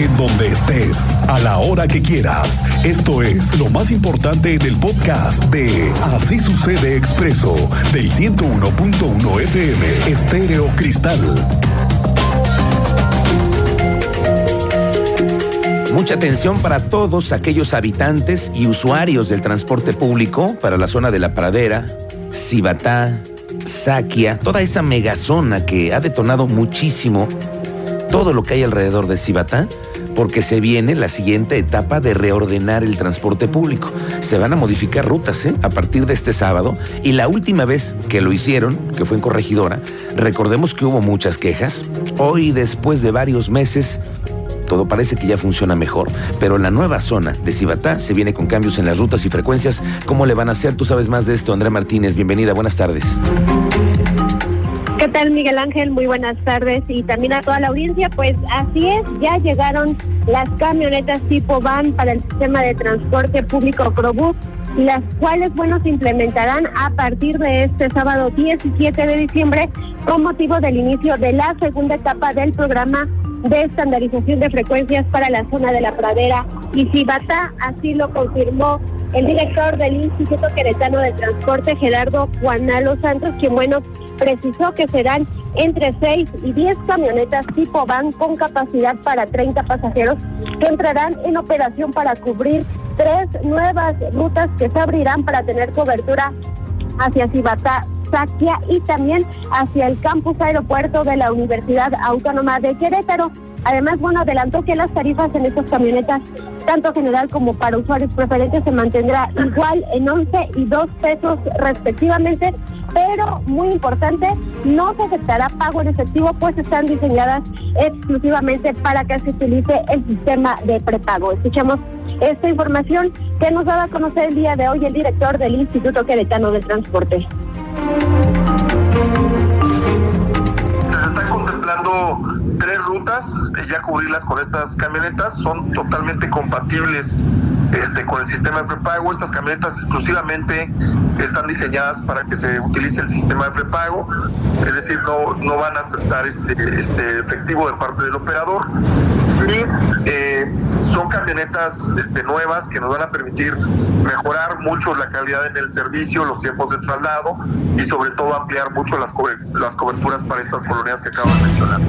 En donde estés, a la hora que quieras. Esto es lo más importante en el podcast de Así sucede expreso del 101.1 FM Estéreo Cristal. Mucha atención para todos aquellos habitantes y usuarios del transporte público para la zona de la pradera, Cibatá, Saquia, toda esa megazona que ha detonado muchísimo todo lo que hay alrededor de Cibatá, porque se viene la siguiente etapa de reordenar el transporte público. Se van a modificar rutas ¿eh? a partir de este sábado y la última vez que lo hicieron, que fue en Corregidora, recordemos que hubo muchas quejas. Hoy, después de varios meses, todo parece que ya funciona mejor, pero la nueva zona de Cibatá se viene con cambios en las rutas y frecuencias. ¿Cómo le van a hacer? Tú sabes más de esto, Andrea Martínez. Bienvenida, buenas tardes. ¿Qué tal, Miguel Ángel? Muy buenas tardes y también a toda la audiencia. Pues así es, ya llegaron las camionetas tipo van para el sistema de transporte público Crobús, las cuales, bueno, se implementarán a partir de este sábado 17 de diciembre con motivo del inicio de la segunda etapa del programa de estandarización de frecuencias para la zona de la pradera. Y Cibata, así lo confirmó el director del Instituto Queretano de Transporte, Gerardo Juanalo Santos, quien bueno, precisó que serán entre 6 y 10 camionetas tipo van con capacidad para 30 pasajeros que entrarán en operación para cubrir tres nuevas rutas que se abrirán para tener cobertura hacia Cibata, Saquia y también hacia el campus aeropuerto de la Universidad Autónoma de Querétaro. Además, bueno, adelantó que las tarifas en estas camionetas, tanto general como para usuarios preferentes, se mantendrá igual en 11 y 2 pesos respectivamente, pero muy importante, no se aceptará pago en efectivo, pues están diseñadas exclusivamente para que se utilice el sistema de prepago. Escuchamos esta información que nos daba a conocer el día de hoy el director del Instituto Queretano de Transporte. Se están contemplando tres rutas, eh, ya cubrirlas con estas camionetas, son totalmente compatibles este, con el sistema de prepago. Estas camionetas exclusivamente están diseñadas para que se utilice el sistema de prepago, es decir, no, no van a aceptar este, este efectivo de parte del operador. Y eh, son camionetas nuevas que nos van a permitir mejorar mucho la calidad en el servicio, los tiempos de traslado y sobre todo ampliar mucho las, las coberturas para estas colonias que acabo de mencionar.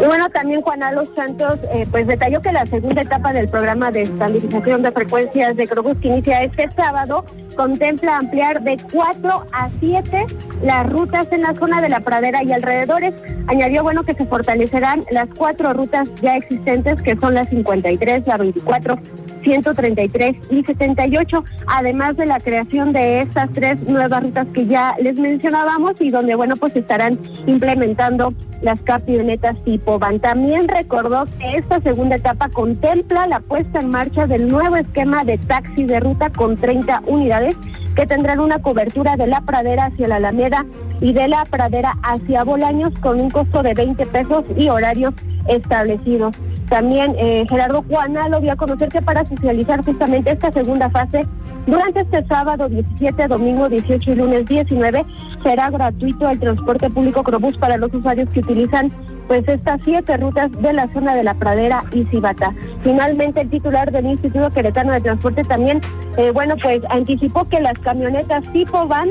Y bueno, también Juan Alos Santos eh, pues detalló que la segunda etapa del programa de estabilización de frecuencias de Crobus que inicia este sábado contempla ampliar de 4 a 7 las rutas en la zona de la pradera y alrededores. Añadió bueno que se fortalecerán las cuatro rutas ya existentes que son las 53, la 24, 133 y 78, además de la creación de estas tres nuevas rutas que ya les mencionábamos y donde, bueno, pues estarán implementando las camionetas tipo van. También recordó que esta segunda etapa contempla la puesta en marcha del nuevo esquema de taxi de ruta con 30 unidades que tendrán una cobertura de la pradera hacia la Alameda y de la pradera hacia Bolaños con un costo de 20 pesos y horarios establecidos. También eh, Gerardo Juana lo dio a conocer que para socializar justamente esta segunda fase, durante este sábado 17, domingo 18 y lunes 19, será gratuito el transporte público Crobús para los usuarios que utilizan pues estas siete rutas de la zona de la Pradera y Cibata. Finalmente, el titular del Instituto Queretano de Transporte también, eh, bueno, pues anticipó que las camionetas tipo van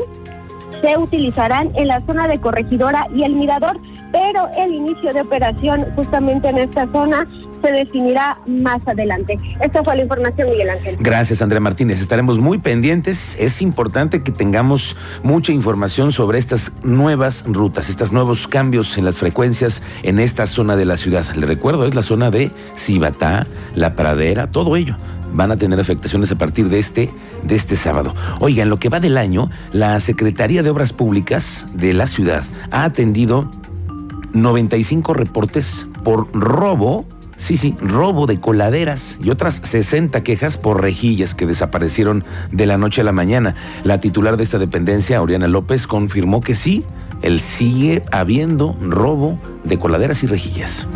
se utilizarán en la zona de Corregidora y el Mirador, pero el inicio de operación justamente en esta zona se definirá más adelante. Esta fue la información, Miguel Ángel. Gracias, Andrea Martínez. Estaremos muy pendientes. Es importante que tengamos mucha información sobre estas nuevas rutas, estos nuevos cambios en las frecuencias en esta zona de la ciudad. Le recuerdo, es la zona de Cibatá, La Pradera, todo ello van a tener afectaciones a partir de este, de este sábado. Oiga, en lo que va del año, la Secretaría de Obras Públicas de la ciudad ha atendido 95 reportes por robo, sí, sí, robo de coladeras y otras 60 quejas por rejillas que desaparecieron de la noche a la mañana. La titular de esta dependencia, Oriana López, confirmó que sí, él sigue habiendo robo de coladeras y rejillas.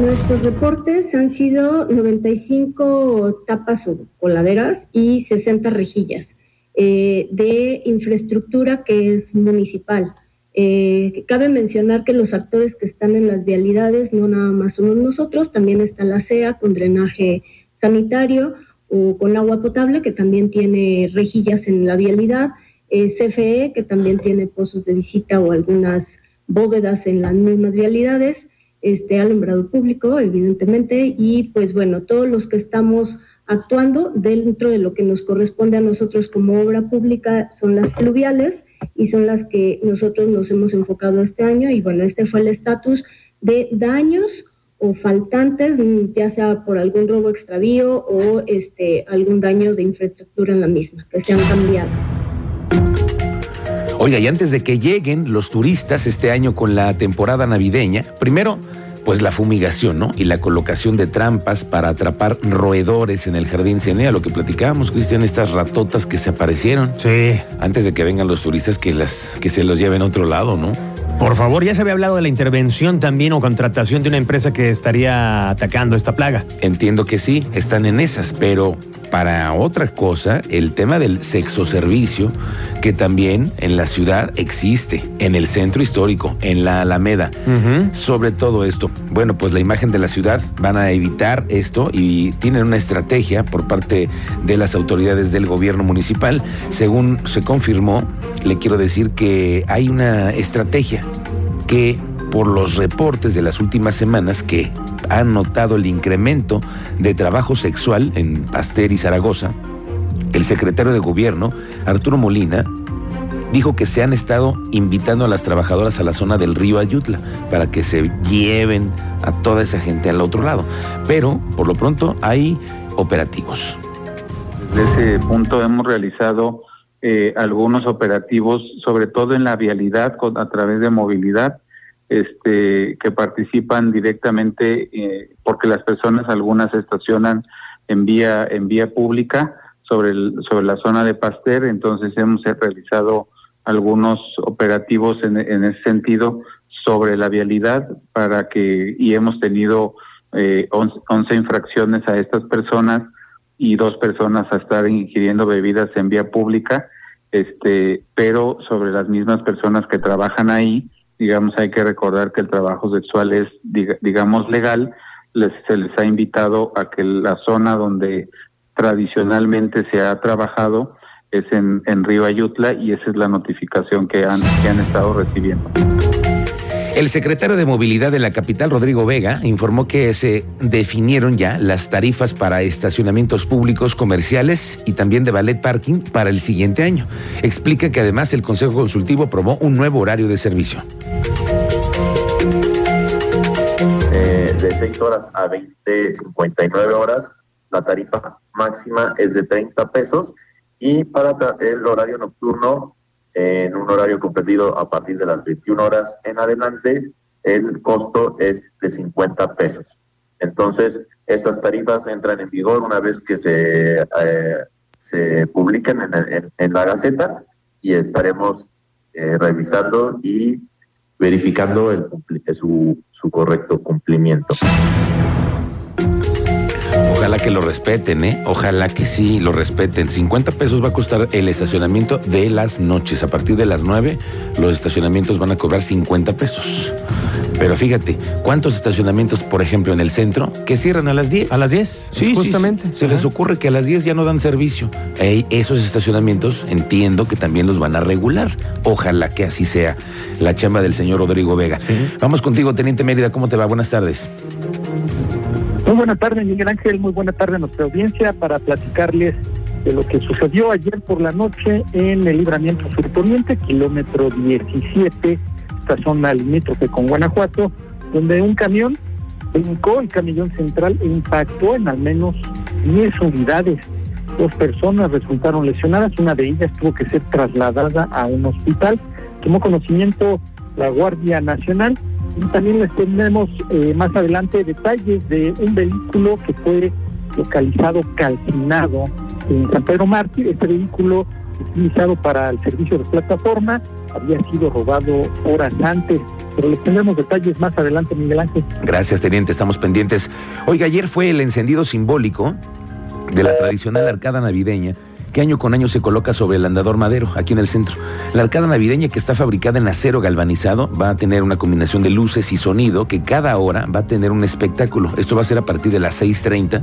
Nuestros reportes han sido 95 tapas o coladeras y 60 rejillas eh, de infraestructura que es municipal. Eh, cabe mencionar que los actores que están en las vialidades no nada más nosotros, también está la CEA con drenaje sanitario o con agua potable que también tiene rejillas en la vialidad, eh, CFE que también tiene pozos de visita o algunas bóvedas en las mismas vialidades, este alumbrado público evidentemente y pues bueno, todos los que estamos actuando dentro de lo que nos corresponde a nosotros como obra pública son las fluviales y son las que nosotros nos hemos enfocado este año y bueno, este fue el estatus de daños o faltantes, ya sea por algún robo extravío o este algún daño de infraestructura en la misma, que se han cambiado. Oiga, y antes de que lleguen los turistas este año con la temporada navideña, primero pues la fumigación, ¿no? Y la colocación de trampas para atrapar roedores en el jardín Cenea, lo que platicábamos, Cristian, estas ratotas que se aparecieron. Sí. Antes de que vengan los turistas que las que se los lleven a otro lado, ¿no? Por favor, ya se había hablado de la intervención también o contratación de una empresa que estaría atacando esta plaga. Entiendo que sí, están en esas, pero para otra cosa, el tema del sexo servicio, que también en la ciudad existe, en el centro histórico, en la Alameda. Sobre todo esto, bueno, pues la imagen de la ciudad van a evitar esto y tienen una estrategia por parte de las autoridades del gobierno municipal. Según se confirmó, le quiero decir que hay una estrategia que por los reportes de las últimas semanas que han notado el incremento de trabajo sexual en Pasteur y Zaragoza, el secretario de gobierno, Arturo Molina, dijo que se han estado invitando a las trabajadoras a la zona del río Ayutla para que se lleven a toda esa gente al otro lado. Pero, por lo pronto, hay operativos. Desde ese punto hemos realizado eh, algunos operativos, sobre todo en la vialidad, a través de movilidad, este, que participan directamente, eh, porque las personas algunas estacionan en vía, en vía pública sobre, el, sobre la zona de Pasteur, entonces hemos realizado algunos operativos en, en ese sentido sobre la vialidad para que, y hemos tenido eh, 11, infracciones a estas personas y dos personas a estar ingiriendo bebidas en vía pública, este, pero sobre las mismas personas que trabajan ahí, digamos, hay que recordar que el trabajo sexual es, digamos, legal, les, se les ha invitado a que la zona donde tradicionalmente se ha trabajado es en, en Río Ayutla y esa es la notificación que han, que han estado recibiendo. El secretario de Movilidad de la capital, Rodrigo Vega, informó que se definieron ya las tarifas para estacionamientos públicos comerciales y también de ballet parking para el siguiente año. Explica que además el Consejo Consultivo aprobó un nuevo horario de servicio. Eh, de 6 horas a 20.59 horas, la tarifa máxima es de 30 pesos y para el horario nocturno en un horario comprendido a partir de las 21 horas en adelante, el costo es de 50 pesos. Entonces, estas tarifas entran en vigor una vez que se, eh, se publiquen en, en, la Gaceta y estaremos eh, revisando y verificando el, su, su correcto cumplimiento. Ojalá que lo respeten, ¿eh? Ojalá que sí lo respeten. 50 pesos va a costar el estacionamiento de las noches. A partir de las 9, los estacionamientos van a cobrar 50 pesos. Pero fíjate, ¿cuántos estacionamientos, por ejemplo, en el centro, que cierran a las 10? ¿A las 10? Sí, justamente. Se les ocurre que a las 10 ya no dan servicio. esos estacionamientos entiendo que también los van a regular. Ojalá que así sea la chamba del señor Rodrigo Vega. Vamos contigo, Teniente Mérida. ¿Cómo te va? Buenas tardes. Muy buena tarde, Miguel Ángel. Muy buena tarde a nuestra audiencia para platicarles de lo que sucedió ayer por la noche en el libramiento surponiente, kilómetro 17, esta zona limítrofe con Guanajuato, donde un camión brincó el camellón central e impactó en al menos 10 unidades. Dos personas resultaron lesionadas, una de ellas tuvo que ser trasladada a un hospital. Tomó conocimiento la Guardia Nacional y también les tenemos eh, más adelante detalles de un vehículo que fue localizado calcinado en San Pedro Mártir. Este vehículo utilizado para el servicio de plataforma había sido robado horas antes. Pero les tendremos detalles más adelante, Miguel Ángel. Gracias, teniente. Estamos pendientes. Oiga, ayer fue el encendido simbólico de la tradicional arcada navideña que año con año se coloca sobre el andador madero, aquí en el centro. La arcada navideña que está fabricada en acero galvanizado va a tener una combinación de luces y sonido que cada hora va a tener un espectáculo. Esto va a ser a partir de las 6.30,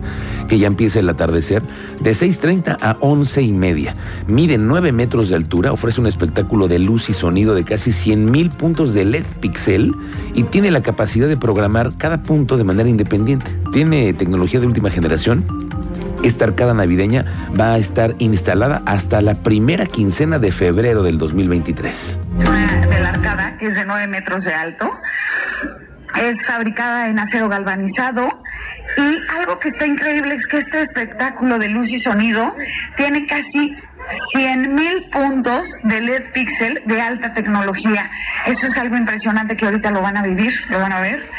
que ya empieza el atardecer, de 6.30 a 11 y media. Mide 9 metros de altura, ofrece un espectáculo de luz y sonido de casi 100 mil puntos de LED pixel y tiene la capacidad de programar cada punto de manera independiente. Tiene tecnología de última generación esta arcada navideña va a estar instalada hasta la primera quincena de febrero del 2023. Una de la arcada, que es de 9 metros de alto, es fabricada en acero galvanizado. Y algo que está increíble es que este espectáculo de luz y sonido tiene casi 100 mil puntos de LED pixel de alta tecnología. Eso es algo impresionante que ahorita lo van a vivir, lo van a ver.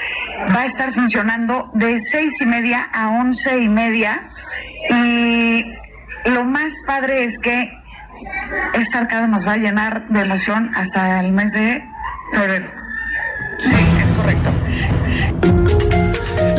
Va a estar funcionando de seis y media a once y media y lo más padre es que esta arcada nos va a llenar de emoción hasta el mes de febrero. Sí, es correcto.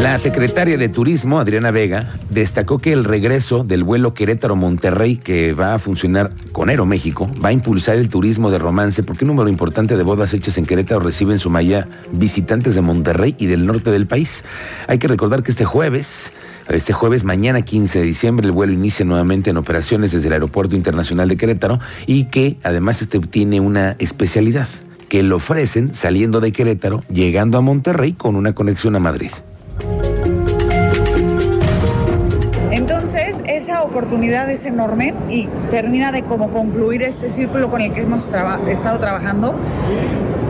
La secretaria de Turismo, Adriana Vega, destacó que el regreso del vuelo Querétaro-Monterrey, que va a funcionar con Aeroméxico, va a impulsar el turismo de romance, porque un número importante de bodas hechas en Querétaro reciben su malla visitantes de Monterrey y del norte del país. Hay que recordar que este jueves este jueves, mañana 15 de diciembre, el vuelo inicia nuevamente en operaciones desde el Aeropuerto Internacional de Querétaro y que además este tiene una especialidad, que lo ofrecen saliendo de Querétaro, llegando a Monterrey con una conexión a Madrid. Entonces, esa oportunidad es enorme y termina de como concluir este círculo con el que hemos estado trabajando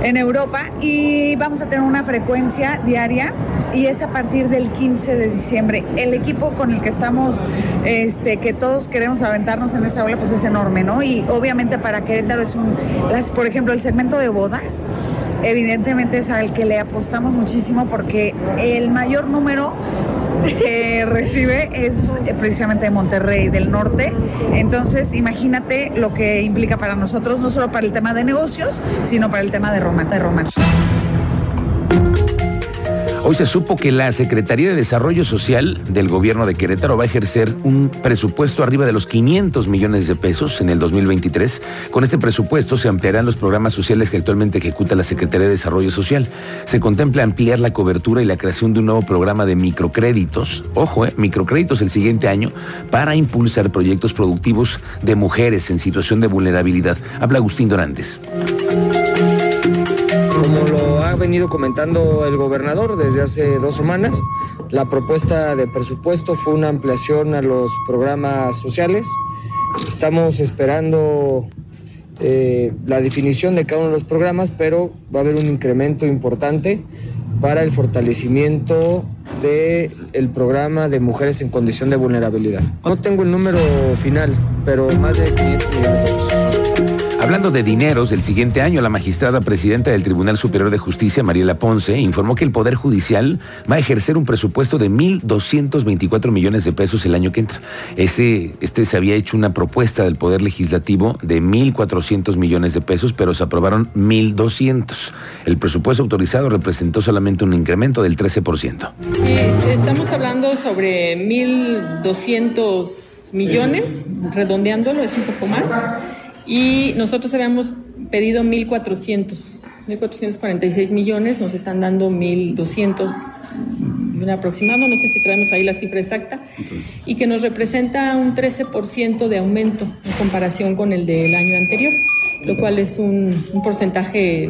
en Europa y vamos a tener una frecuencia diaria y es a partir del 15 de diciembre. El equipo con el que estamos, este, que todos queremos aventarnos en esa ola, pues es enorme, ¿no? Y obviamente para Querétaro es un, las, por ejemplo, el segmento de bodas, evidentemente es al que le apostamos muchísimo porque el mayor número que recibe es precisamente de Monterrey del Norte. Entonces, imagínate lo que implica para nosotros, no solo para el tema de negocios, sino para el tema de romance. De romance. Hoy se supo que la Secretaría de Desarrollo Social del gobierno de Querétaro va a ejercer un presupuesto arriba de los 500 millones de pesos en el 2023. Con este presupuesto se ampliarán los programas sociales que actualmente ejecuta la Secretaría de Desarrollo Social. Se contempla ampliar la cobertura y la creación de un nuevo programa de microcréditos, ojo, eh, microcréditos el siguiente año, para impulsar proyectos productivos de mujeres en situación de vulnerabilidad. Habla Agustín Dorantes ha venido comentando el gobernador desde hace dos semanas. La propuesta de presupuesto fue una ampliación a los programas sociales. Estamos esperando eh, la definición de cada uno de los programas, pero va a haber un incremento importante para el fortalecimiento del el programa de mujeres en condición de vulnerabilidad. No tengo el número final, pero más de 500 millones de pesos. Hablando de dineros, el siguiente año la magistrada presidenta del Tribunal Superior de Justicia, Mariela Ponce, informó que el Poder Judicial va a ejercer un presupuesto de 1.224 millones de pesos el año que entra. Ese, este se había hecho una propuesta del Poder Legislativo de 1.400 millones de pesos, pero se aprobaron 1.200. El presupuesto autorizado representó solamente un incremento del 13%. Sí, estamos hablando sobre 1.200 millones, redondeándolo es un poco más y nosotros habíamos pedido 1.400, 1.446 millones, nos están dando 1.200 un aproximado, no sé si traemos ahí la cifra exacta, y que nos representa un 13% de aumento en comparación con el del año anterior, lo cual es un, un porcentaje...